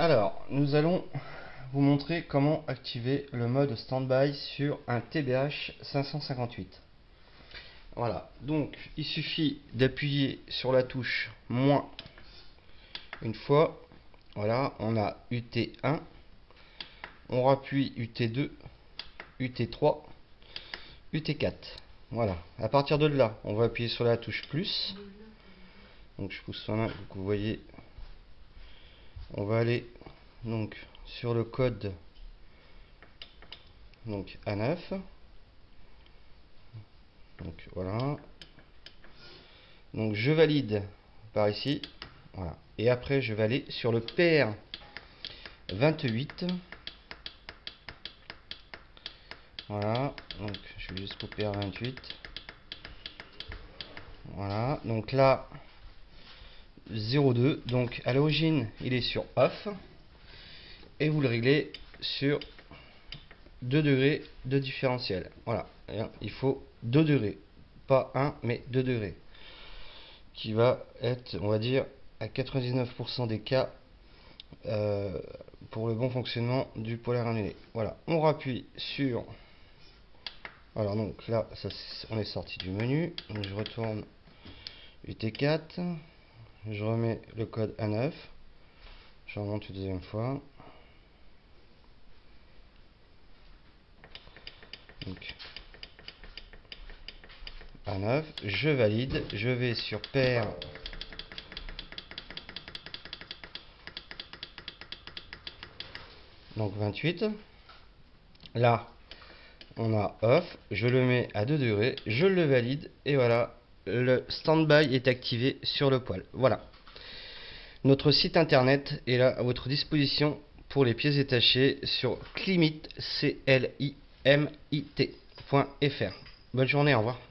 Alors, nous allons vous montrer comment activer le mode standby sur un TBH 558. Voilà, donc il suffit d'appuyer sur la touche moins une fois. Voilà, on a UT1, on rappuie UT2, UT3, UT4. Voilà, à partir de là, on va appuyer sur la touche plus. Donc je pousse main, vous voyez on va aller donc sur le code donc A9 donc voilà. Donc je valide par ici. Voilà. Et après je vais aller sur le PR 28 voilà. Donc je vais juste PR 28 voilà. Donc là 0,2. Donc à l'origine, il est sur off. Et vous le réglez sur 2 degrés de différentiel. Voilà. Il faut 2 degrés. Pas 1, mais 2 degrés. Qui va être, on va dire, à 99% des cas euh, pour le bon fonctionnement du polaire annulé. Voilà. On rappuie sur... Alors donc là, ça, on est sorti du menu. Donc je retourne UT4 je remets le code A9 je remonte une deuxième fois. Donc A9 je valide. Je vais sur paire donc 28 là on a off. Je le mets à 2 degrés. Je le valide. Et voilà le standby est activé sur le poêle. Voilà. Notre site internet est là à votre disposition pour les pièces détachées sur climit.fr. Bonne journée, au revoir.